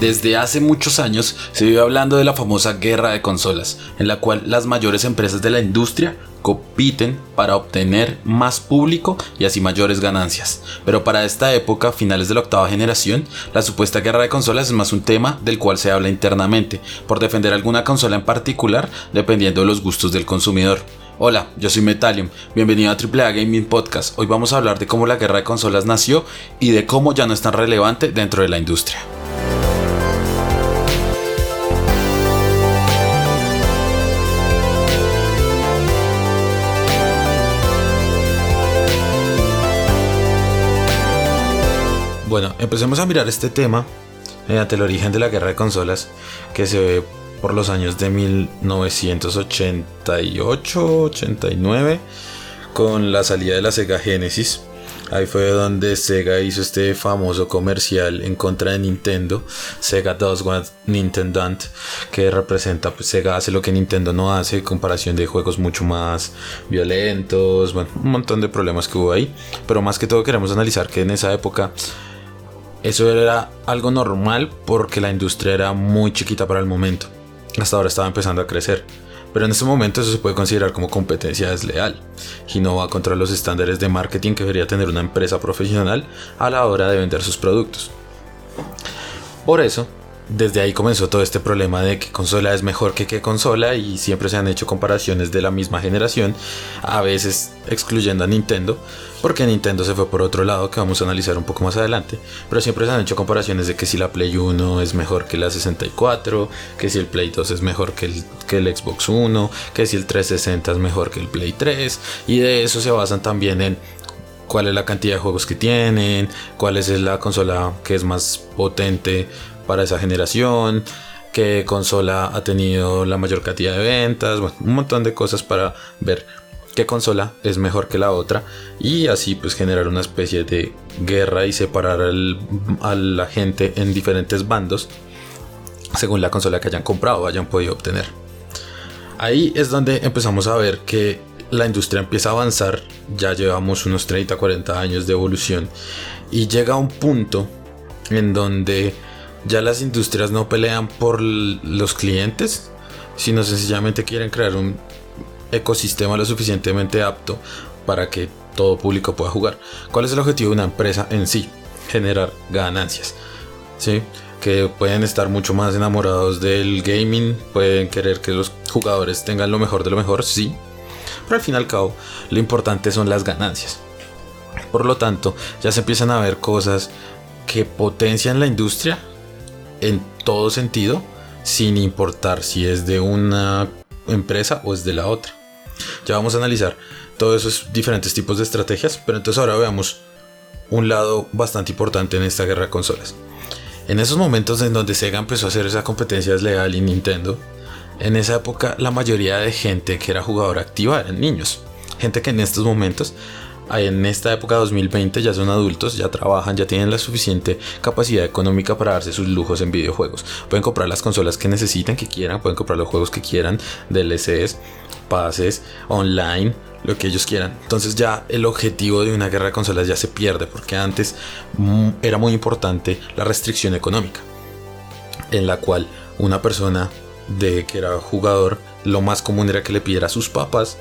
Desde hace muchos años se vive hablando de la famosa guerra de consolas, en la cual las mayores empresas de la industria compiten para obtener más público y así mayores ganancias. Pero para esta época, finales de la octava generación, la supuesta guerra de consolas es más un tema del cual se habla internamente, por defender alguna consola en particular dependiendo de los gustos del consumidor. Hola, yo soy Metalium, bienvenido a AAA Gaming Podcast. Hoy vamos a hablar de cómo la guerra de consolas nació y de cómo ya no es tan relevante dentro de la industria. Empecemos a mirar este tema mediante el origen de la guerra de consolas que se ve por los años de 1988-89 con la salida de la Sega Genesis. Ahí fue donde Sega hizo este famoso comercial en contra de Nintendo, Sega does what Nintendo que representa pues Sega hace lo que Nintendo no hace, comparación de juegos mucho más violentos, bueno, un montón de problemas que hubo ahí, pero más que todo queremos analizar que en esa época eso era algo normal porque la industria era muy chiquita para el momento. Hasta ahora estaba empezando a crecer. Pero en este momento eso se puede considerar como competencia desleal y no va contra los estándares de marketing que debería tener una empresa profesional a la hora de vender sus productos. Por eso, desde ahí comenzó todo este problema de que consola es mejor que qué consola y siempre se han hecho comparaciones de la misma generación, a veces excluyendo a Nintendo, porque Nintendo se fue por otro lado que vamos a analizar un poco más adelante, pero siempre se han hecho comparaciones de que si la Play 1 es mejor que la 64, que si el Play 2 es mejor que el, que el Xbox 1, que si el 360 es mejor que el Play 3, y de eso se basan también en cuál es la cantidad de juegos que tienen, cuál es la consola que es más potente para esa generación, qué consola ha tenido la mayor cantidad de ventas, bueno, un montón de cosas para ver qué consola es mejor que la otra y así pues generar una especie de guerra y separar a la gente en diferentes bandos según la consola que hayan comprado o hayan podido obtener. Ahí es donde empezamos a ver que la industria empieza a avanzar, ya llevamos unos 30, 40 años de evolución y llega un punto en donde ya las industrias no pelean por los clientes, sino sencillamente quieren crear un ecosistema lo suficientemente apto para que todo público pueda jugar. ¿Cuál es el objetivo de una empresa en sí? Generar ganancias. ¿Sí? Que pueden estar mucho más enamorados del gaming, pueden querer que los jugadores tengan lo mejor de lo mejor, sí. Pero al fin y al cabo, lo importante son las ganancias. Por lo tanto, ya se empiezan a ver cosas que potencian la industria en todo sentido, sin importar si es de una empresa o es de la otra. Ya vamos a analizar todos esos diferentes tipos de estrategias, pero entonces ahora veamos un lado bastante importante en esta guerra de consolas. En esos momentos en donde Sega empezó a hacer esa competencia desleal y Nintendo, en esa época la mayoría de gente que era jugadora activa eran niños. Gente que en estos momentos en esta época 2020 ya son adultos, ya trabajan, ya tienen la suficiente capacidad económica para darse sus lujos en videojuegos. Pueden comprar las consolas que necesiten, que quieran, pueden comprar los juegos que quieran, DLCs, pases, online, lo que ellos quieran. Entonces ya el objetivo de una guerra de consolas ya se pierde, porque antes era muy importante la restricción económica, en la cual una persona de que era jugador, lo más común era que le pidiera a sus papás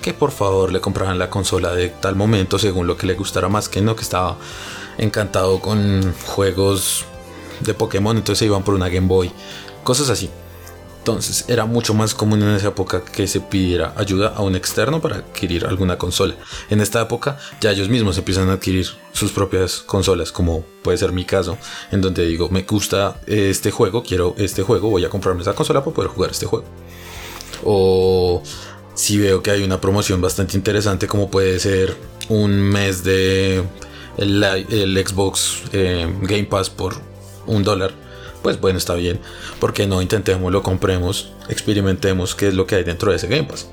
que por favor le compraran la consola de tal momento según lo que le gustara más que no, que estaba encantado con juegos de Pokémon, entonces se iban por una Game Boy, cosas así. Entonces era mucho más común en esa época que se pidiera ayuda a un externo para adquirir alguna consola. En esta época ya ellos mismos empiezan a adquirir sus propias consolas, como puede ser mi caso, en donde digo, me gusta este juego, quiero este juego, voy a comprarme esa consola para poder jugar este juego. O si veo que hay una promoción bastante interesante como puede ser un mes de el, Xbox eh, Game Pass por un dólar pues bueno está bien porque no intentemos lo compremos experimentemos qué es lo que hay dentro de ese Game Pass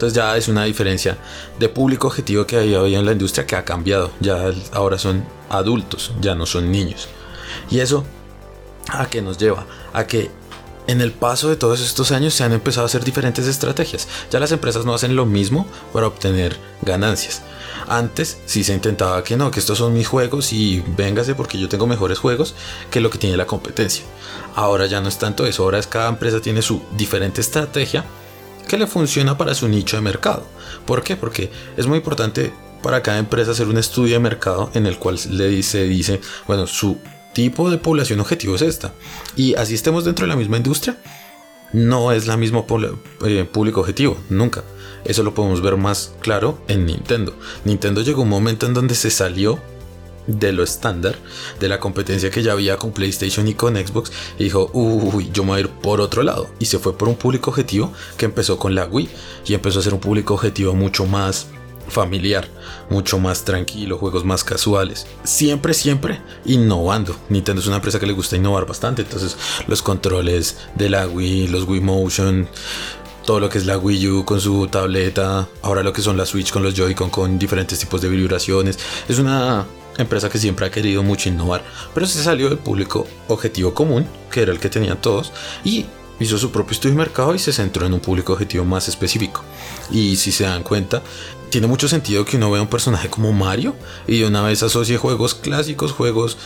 entonces ya es una diferencia de público objetivo que hoy en la industria que ha cambiado. Ya ahora son adultos ya no son niños. Y eso a qué nos lleva a que en el paso de todos estos años se han empezado a hacer diferentes estrategias. Ya las empresas no hacen lo mismo para obtener ganancias. Antes sí se intentaba que no, que estos son mis juegos y véngase porque yo tengo mejores juegos que lo que tiene la competencia. Ahora ya no es tanto eso, ahora es cada empresa tiene su diferente estrategia que le funciona para su nicho de mercado. ¿Por qué? Porque es muy importante para cada empresa hacer un estudio de mercado en el cual le dice, dice, bueno, su tipo de población objetivo es esta. Y así estemos dentro de la misma industria, no es la misma eh, público objetivo, nunca. Eso lo podemos ver más claro en Nintendo. Nintendo llegó un momento en donde se salió de lo estándar, de la competencia que ya había con PlayStation y con Xbox, y dijo, uy, yo me voy a ir por otro lado. Y se fue por un público objetivo que empezó con la Wii y empezó a ser un público objetivo mucho más familiar, mucho más tranquilo, juegos más casuales. Siempre, siempre innovando. Nintendo es una empresa que le gusta innovar bastante, entonces los controles de la Wii, los Wii Motion, todo lo que es la Wii U con su tableta, ahora lo que son la Switch con los Joy-Con con diferentes tipos de vibraciones. Es una empresa que siempre ha querido mucho innovar, pero se salió del público objetivo común, que era el que tenían todos, y hizo su propio estudio de mercado y se centró en un público objetivo más específico. Y si se dan cuenta, tiene mucho sentido que uno vea un personaje como Mario y de una vez asocie juegos clásicos, juegos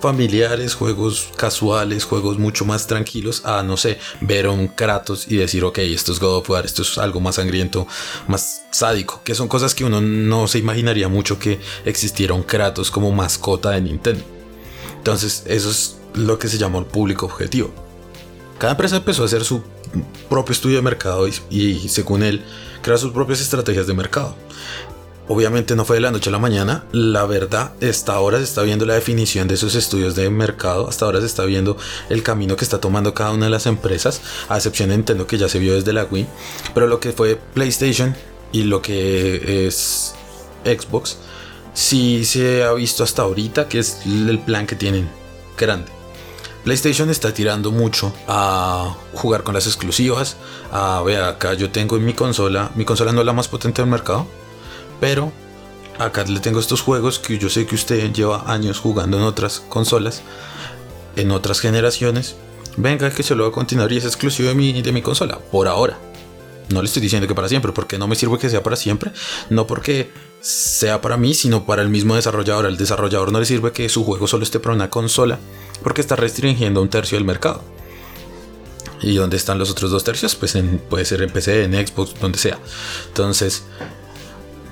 familiares, juegos casuales, juegos mucho más tranquilos a, no sé, ver un Kratos y decir, ok, esto es God of War, esto es algo más sangriento, más sádico, que son cosas que uno no se imaginaría mucho que existiera un Kratos como mascota de Nintendo. Entonces, eso es lo que se llamó el público objetivo. Cada empresa empezó a hacer su propio estudio de mercado y, según él, crear sus propias estrategias de mercado. Obviamente no fue de la noche a la mañana, la verdad, hasta ahora se está viendo la definición de esos estudios de mercado, hasta ahora se está viendo el camino que está tomando cada una de las empresas, a excepción de Nintendo que ya se vio desde la Wii, pero lo que fue PlayStation y lo que es Xbox, sí se ha visto hasta ahorita que es el plan que tienen grande. PlayStation está tirando mucho a jugar con las exclusivas. A ver, acá yo tengo en mi consola, mi consola no es la más potente del mercado, pero acá le tengo estos juegos que yo sé que usted lleva años jugando en otras consolas, en otras generaciones. Venga, que se lo va a continuar y es exclusivo de mi, de mi consola, por ahora. No le estoy diciendo que para siempre, porque no me sirve que sea para siempre. No porque sea para mí, sino para el mismo desarrollador. Al desarrollador no le sirve que su juego solo esté para una consola, porque está restringiendo un tercio del mercado. ¿Y dónde están los otros dos tercios? Pues puede ser en PC, en Xbox, donde sea. Entonces,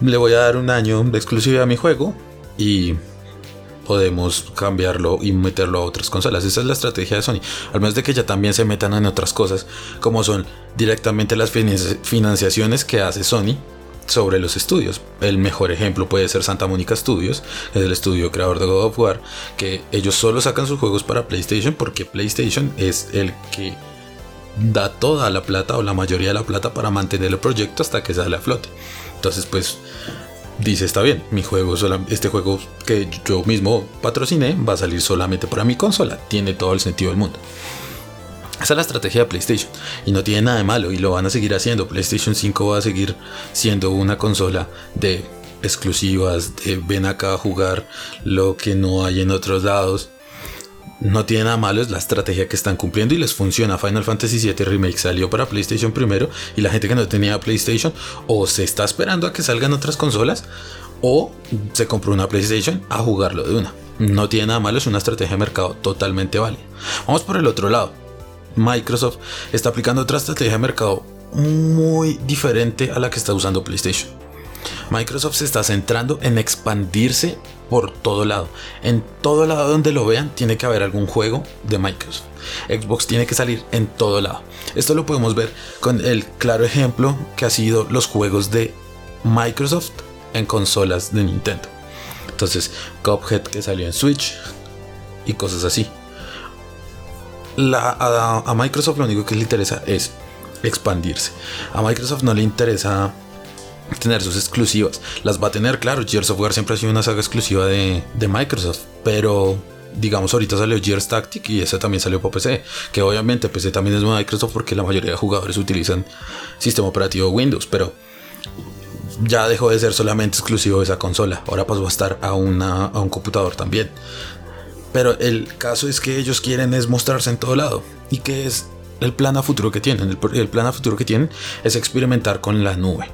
le voy a dar un año de exclusividad a mi juego y podemos cambiarlo y meterlo a otras consolas. Esa es la estrategia de Sony. Al menos de que ya también se metan en otras cosas, como son directamente las financiaciones que hace Sony sobre los estudios. El mejor ejemplo puede ser Santa Mónica Studios, es el estudio creador de God of War, que ellos solo sacan sus juegos para PlayStation porque PlayStation es el que da toda la plata o la mayoría de la plata para mantener el proyecto hasta que sale a flote. Entonces, pues dice, está bien, mi juego, este juego que yo mismo patrociné va a salir solamente para mi consola. Tiene todo el sentido del mundo. Esa es la estrategia de PlayStation y no tiene nada de malo y lo van a seguir haciendo. PlayStation 5 va a seguir siendo una consola de exclusivas, de ven acá a jugar lo que no hay en otros lados. No tiene nada malo, es la estrategia que están cumpliendo y les funciona. Final Fantasy VII Remake salió para PlayStation primero y la gente que no tenía PlayStation o se está esperando a que salgan otras consolas o se compró una PlayStation a jugarlo de una. No tiene nada malo, es una estrategia de mercado totalmente válida. Vamos por el otro lado. Microsoft está aplicando otra estrategia de mercado muy diferente a la que está usando PlayStation. Microsoft se está centrando en expandirse por todo lado. En todo lado donde lo vean tiene que haber algún juego de Microsoft. Xbox tiene que salir en todo lado. Esto lo podemos ver con el claro ejemplo que ha sido los juegos de Microsoft en consolas de Nintendo. Entonces, Cuphead que salió en Switch y cosas así a, Microsoft lo único que le interesa es expandirse. A Microsoft no le interesa tener sus exclusivas. Las va a tener, claro. Gears of War siempre ha sido una saga exclusiva de, Microsoft. Pero digamos, ahorita salió Gears Tactic y ese también salió para PC. Que obviamente PC también es Microsoft porque la mayoría de jugadores utilizan sistema operativo Windows. Pero ya dejó de ser solamente exclusivo de esa consola. Ahora pasó a estar a un computador también. Pero el caso es que ellos quieren es mostrarse en todo lado. ¿Y qué es el plan a futuro que tienen? El, el plan a futuro que tienen es experimentar con la nube.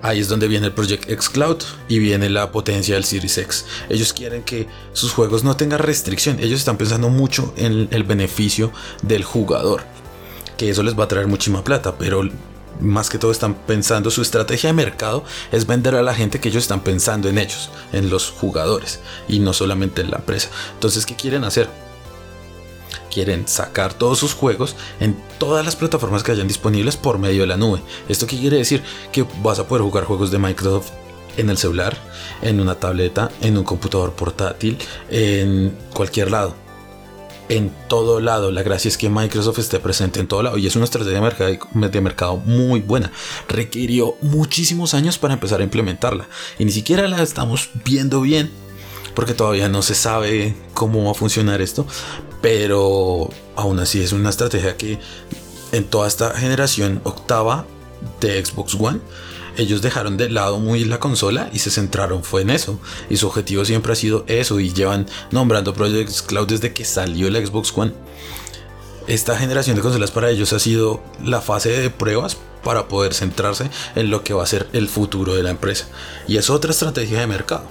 Ahí es donde viene el Project X Cloud y viene la potencia del Series X. Ellos quieren que sus juegos no tengan restricción. Ellos están pensando mucho en el beneficio del jugador. Que eso les va a traer muchísima plata. Pero más que todo están pensando su estrategia de mercado es vender a la gente que ellos están pensando en ellos, en los jugadores y no solamente en la empresa. Entonces, ¿qué quieren hacer? quieren sacar todos sus juegos en todas las plataformas que hayan disponibles por medio de la nube. ¿Esto qué quiere decir? Que vas a poder jugar juegos de Microsoft en el celular, en una tableta, en un computador portátil, en cualquier lado. En todo lado. La gracia es que Microsoft esté presente en todo lado. Y es una estrategia de mercado, muy buena. Requirió muchísimos años para empezar a implementarla. Y ni siquiera la estamos viendo bien porque todavía no se sabe cómo va a funcionar esto, pero aún así es una estrategia que en toda esta generación octava de Xbox One, ellos dejaron de lado muy la consola y se centraron fue en eso. Y su objetivo siempre ha sido eso y llevan nombrando Project Cloud desde que salió el Xbox One. Esta generación de consolas para ellos ha sido la fase de pruebas para poder centrarse en lo que va a ser el futuro de la empresa. Y es otra estrategia de mercado.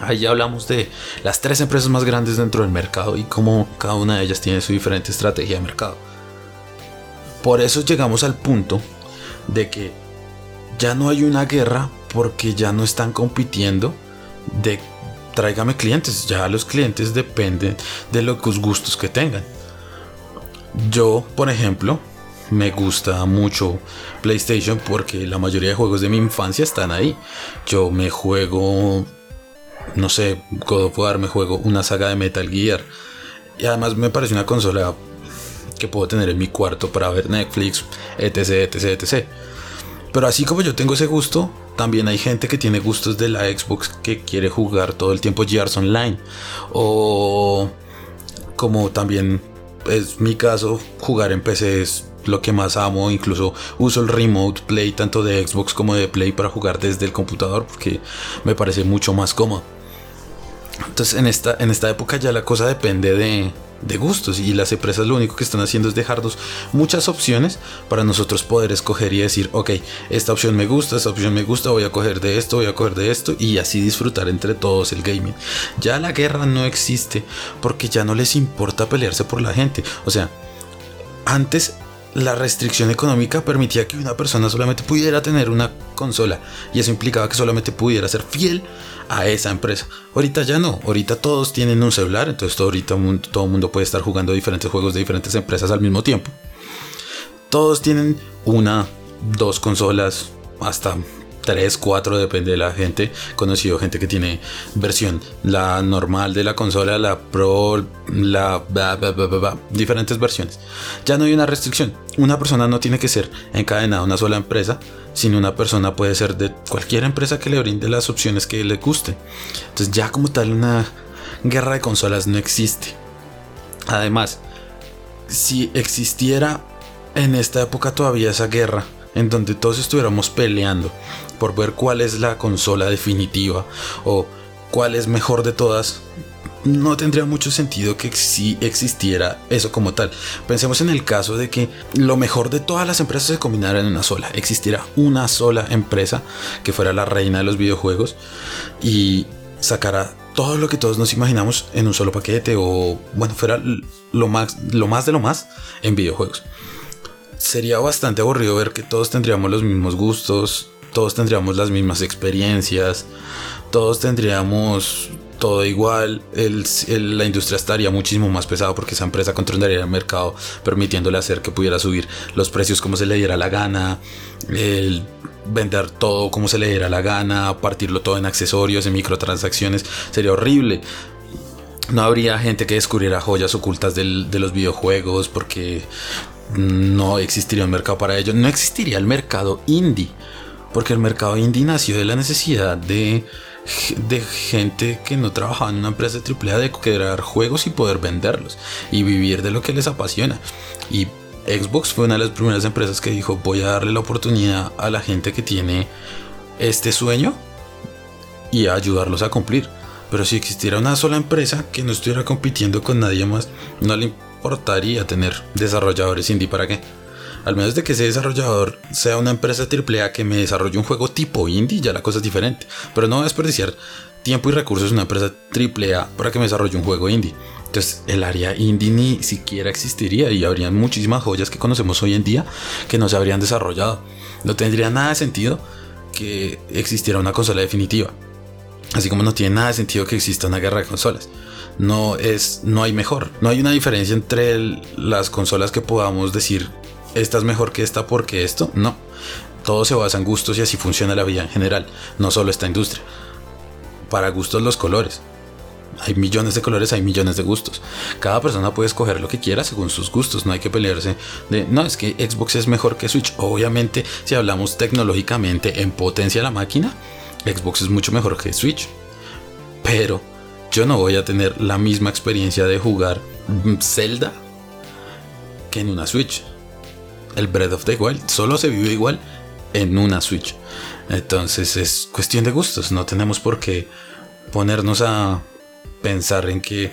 Ahí hablamos de las tres empresas más grandes dentro del mercado y cómo cada una de ellas tiene su diferente estrategia de mercado. Por eso llegamos al punto de que ya no hay una guerra porque ya no están compitiendo de tráigame clientes, ya los clientes dependen de los gustos que tengan. Yo, por ejemplo, me gusta mucho PlayStation porque la mayoría de juegos de mi infancia están ahí. Yo me juego no sé, God of War, me juego una saga de Metal Gear. Y además me parece una consola que puedo tener en mi cuarto para ver Netflix, etc, etc, etc. Pero así como yo tengo ese gusto, también hay gente que tiene gustos de la Xbox que quiere jugar todo el tiempo Gears Online. O como también es mi caso, jugar en PC es lo que más amo. Incluso uso el Remote Play tanto de Xbox como de Play para jugar desde el computador porque me parece mucho más cómodo. Entonces en esta, en esta época ya la cosa depende de, de gustos y las empresas lo único que están haciendo es dejarnos muchas opciones para nosotros poder escoger y decir, ok, esta opción me gusta, esta opción me gusta, voy a coger de esto, voy a coger de esto y así disfrutar entre todos el gaming. Ya la guerra no existe porque ya no les importa pelearse por la gente. O sea, antes la restricción económica permitía que una persona solamente pudiera tener una consola y eso implicaba que solamente pudiera ser fiel a esa empresa. Ahorita ya no, ahorita todos tienen un celular, entonces todo, ahorita todo el mundo puede estar jugando diferentes juegos de diferentes empresas al mismo tiempo. Todos tienen una, dos consolas, hasta 3, 4, depende de la gente. conocido gente que tiene versión la normal de la consola, la Pro, la diferentes versiones. Ya no hay una restricción. Una persona no tiene que ser encadenada a una sola empresa, sino una persona puede ser de cualquier empresa que le brinde las opciones que le gusten. Entonces ya como tal una guerra de consolas no existe. Además, si existiera en esta época todavía esa guerra, en donde todos estuviéramos peleando por ver cuál es la consola definitiva o cuál es mejor de todas, no tendría mucho sentido que si existiera eso como tal. Pensemos en el caso de que lo mejor de todas las empresas se combinara en una sola. Existiera una sola empresa que fuera la reina de los videojuegos y sacara todo lo que todos nos imaginamos en un solo paquete o bueno, fuera lo más, lo más de lo más en videojuegos. Sería bastante aburrido ver que todos tendríamos los mismos gustos, todos tendríamos las mismas experiencias, todos tendríamos todo igual, la industria estaría muchísimo más pesada porque esa empresa controlaría el mercado, permitiéndole hacer que pudiera subir los precios como se le diera la gana, el vender todo como se le diera la gana, partirlo todo en accesorios, en microtransacciones, sería horrible. No habría gente que descubriera joyas ocultas de los videojuegos porque no existiría un mercado para ello. No existiría el mercado indie porque el mercado indie nació de la necesidad de, de gente que no trabajaba en una empresa de AAA de crear juegos y poder venderlos y vivir de lo que les apasiona. Y Xbox fue una de las primeras empresas que dijo voy a darle la oportunidad a la gente que tiene este sueño y a ayudarlos a cumplir. Pero si existiera una sola empresa que no estuviera compitiendo con nadie más, no le importaría tener desarrolladores indie para qué. Al menos de que ese desarrollador sea una empresa AAA que me desarrolle un juego tipo indie, ya la cosa es diferente. Pero no voy a desperdiciar tiempo y recursos en una empresa AAA para que me desarrolle un juego indie. Entonces el área indie ni siquiera existiría y habría muchísimas joyas que conocemos hoy en día que no se habrían desarrollado. No tendría nada de sentido que existiera una consola definitiva. Así como no tiene nada de sentido que exista una guerra de consolas. No es, no hay mejor. No hay una diferencia entre las consolas que podamos decir esta es mejor que esta porque esto. No. Todo se basa en gustos y así funciona la vida en general. No solo esta industria. Para gustos los colores. Hay millones de colores, hay millones de gustos. Cada persona puede escoger lo que quiera según sus gustos. No hay que pelearse de, no, es que Xbox es mejor que Switch. Obviamente, si hablamos tecnológicamente en potencia de la máquina, Xbox es mucho mejor que Switch. Pero yo no voy a tener la misma experiencia de jugar Zelda que en una Switch. El Breath of the Wild solo se vive igual en una Switch. Entonces es cuestión de gustos. No tenemos por qué ponernos a pensar en que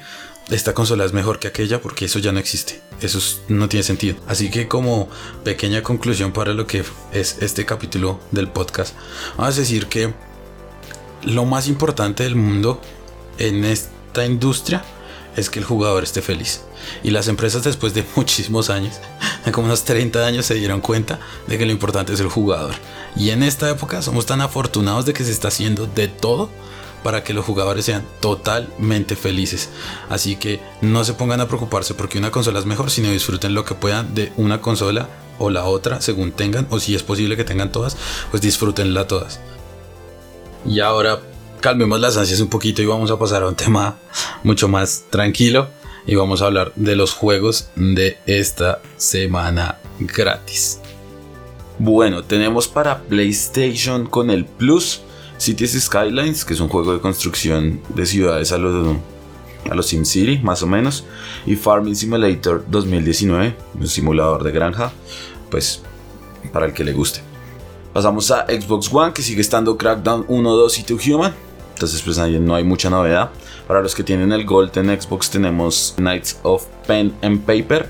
esta consola es mejor que aquella porque eso ya no existe. Eso no tiene sentido. Así que como pequeña conclusión para lo que es este capítulo del podcast, vamos a decir que lo más importante del mundo en esta industria es que el jugador esté feliz. Y las empresas después de muchísimos años, como unos 30 años, se dieron cuenta de que lo importante es el jugador. Y en esta época somos tan afortunados de que se está haciendo de todo para que los jugadores sean totalmente felices. Así que no se pongan a preocuparse porque una consola es mejor, sino disfruten lo que puedan de una consola o la otra, según tengan, o si es posible que tengan todas, pues disfrútenla todas. Y ahora calmemos las ansias un poquito y vamos a pasar a un tema mucho más tranquilo y vamos a hablar de los juegos de esta semana gratis. Bueno, tenemos para PlayStation con el Plus Cities Skylines, que es un juego de construcción de ciudades a los, a los SimCity, más o menos, y Farming Simulator 2019, un simulador de granja, pues para el que le guste. Pasamos a Xbox One, que sigue estando Crackdown 1, 2 y 2 Human. Entonces, pues no hay mucha novedad. Para los que tienen el Gold en Xbox, tenemos Knights of Pen and Paper,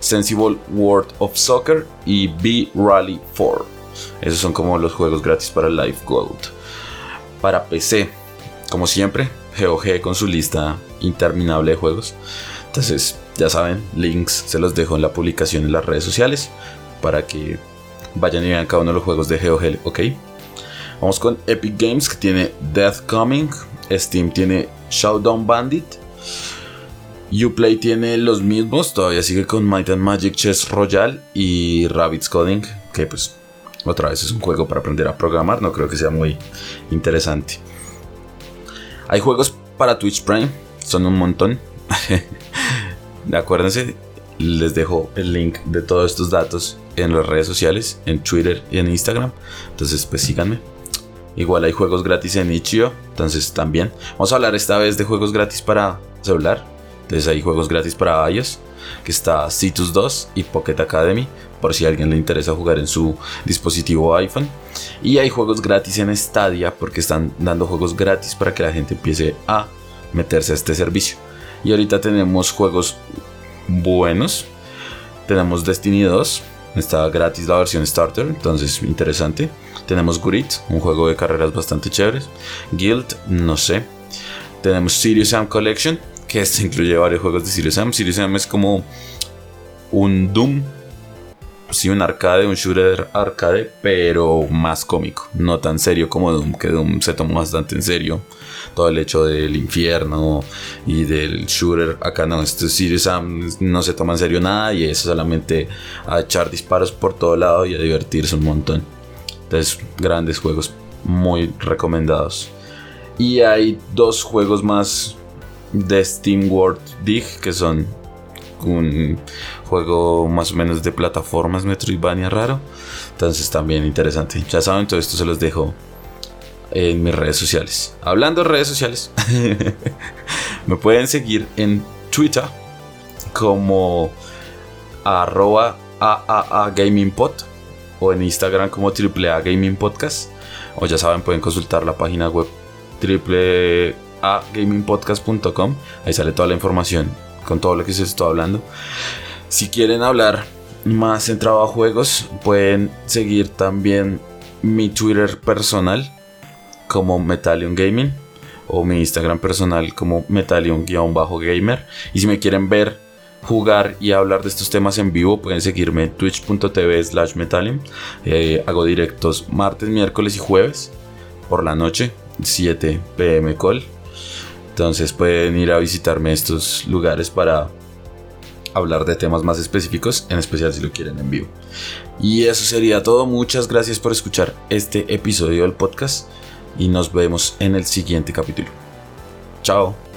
Sensible World of Soccer y B Rally 4. Esos son como los juegos gratis para Live Gold para PC. Como siempre, GOG con su lista interminable de juegos. Entonces, ya saben, links se los dejo en la publicación en las redes sociales para que vayan y vean cada uno de los juegos de GOG, ¿ok? Vamos con Epic Games que tiene Death Coming, Steam tiene Showdown Bandit, Uplay tiene los mismos, todavía sigue con Might and Magic Chess Royale y Rabbit's Coding, que pues otra vez es un juego para aprender a programar, no creo que sea muy interesante. Hay juegos para Twitch Prime, son un montón. Acuérdense, les dejo el link de todos estos datos en las redes sociales, en Twitter y en Instagram. Entonces, pues síganme. Igual hay juegos gratis en Itch.io, entonces también. Vamos a hablar esta vez de juegos gratis para celular. Entonces hay juegos gratis para iOS, que está Citus 2 y Pocket Academy por si a alguien le interesa jugar en su dispositivo iPhone. Y hay juegos gratis en Stadia porque están dando juegos gratis para que la gente empiece a meterse a este servicio. Y ahorita tenemos juegos buenos. Tenemos Destiny 2, está gratis la versión starter, entonces interesante. Tenemos Grid, un juego de carreras bastante chéveres. Guild, no sé. Tenemos Serious Sam Collection, que este incluye varios juegos de Serious Sam. Serious Sam es como un Doom sí, un arcade, un shooter arcade, pero más cómico, no tan serio como Doom, que Doom se tomó bastante en serio. Todo el hecho del infierno y del shooter, acá no, este Serious Sam no se toma en serio nada y es solamente a echar disparos por todo lado y a divertirse un montón. Entonces, grandes juegos, muy recomendados. Y hay dos juegos más de Steam World Dig que son un juego más o menos de plataformas Metroidvania raro. Entonces también interesante. Ya saben, todo esto se los dejo en mis redes sociales. Hablando de redes sociales, me pueden seguir en Twitter como arroba Gaming o en Instagram como AAA Gaming Podcast. O ya saben, pueden consultar la página web www.gamingpodcast.com. Ahí sale toda la información con todo lo que se está hablando. Si quieren hablar más centrado a juegos, pueden seguir también mi Twitter personal como Metallion Gaming o mi Instagram personal como Metallion-gamer. Y si me quieren ver jugar y hablar de estos temas en vivo, pueden seguirme en twitch.tv slash Metallion. Eh, hago directos martes, miércoles y jueves por la noche, 7 pm call. Entonces pueden ir a visitarme estos lugares para hablar de temas más específicos, en especial si lo quieren en vivo. Y eso sería todo. Muchas gracias por escuchar este episodio del podcast y nos vemos en el siguiente capítulo. Chao.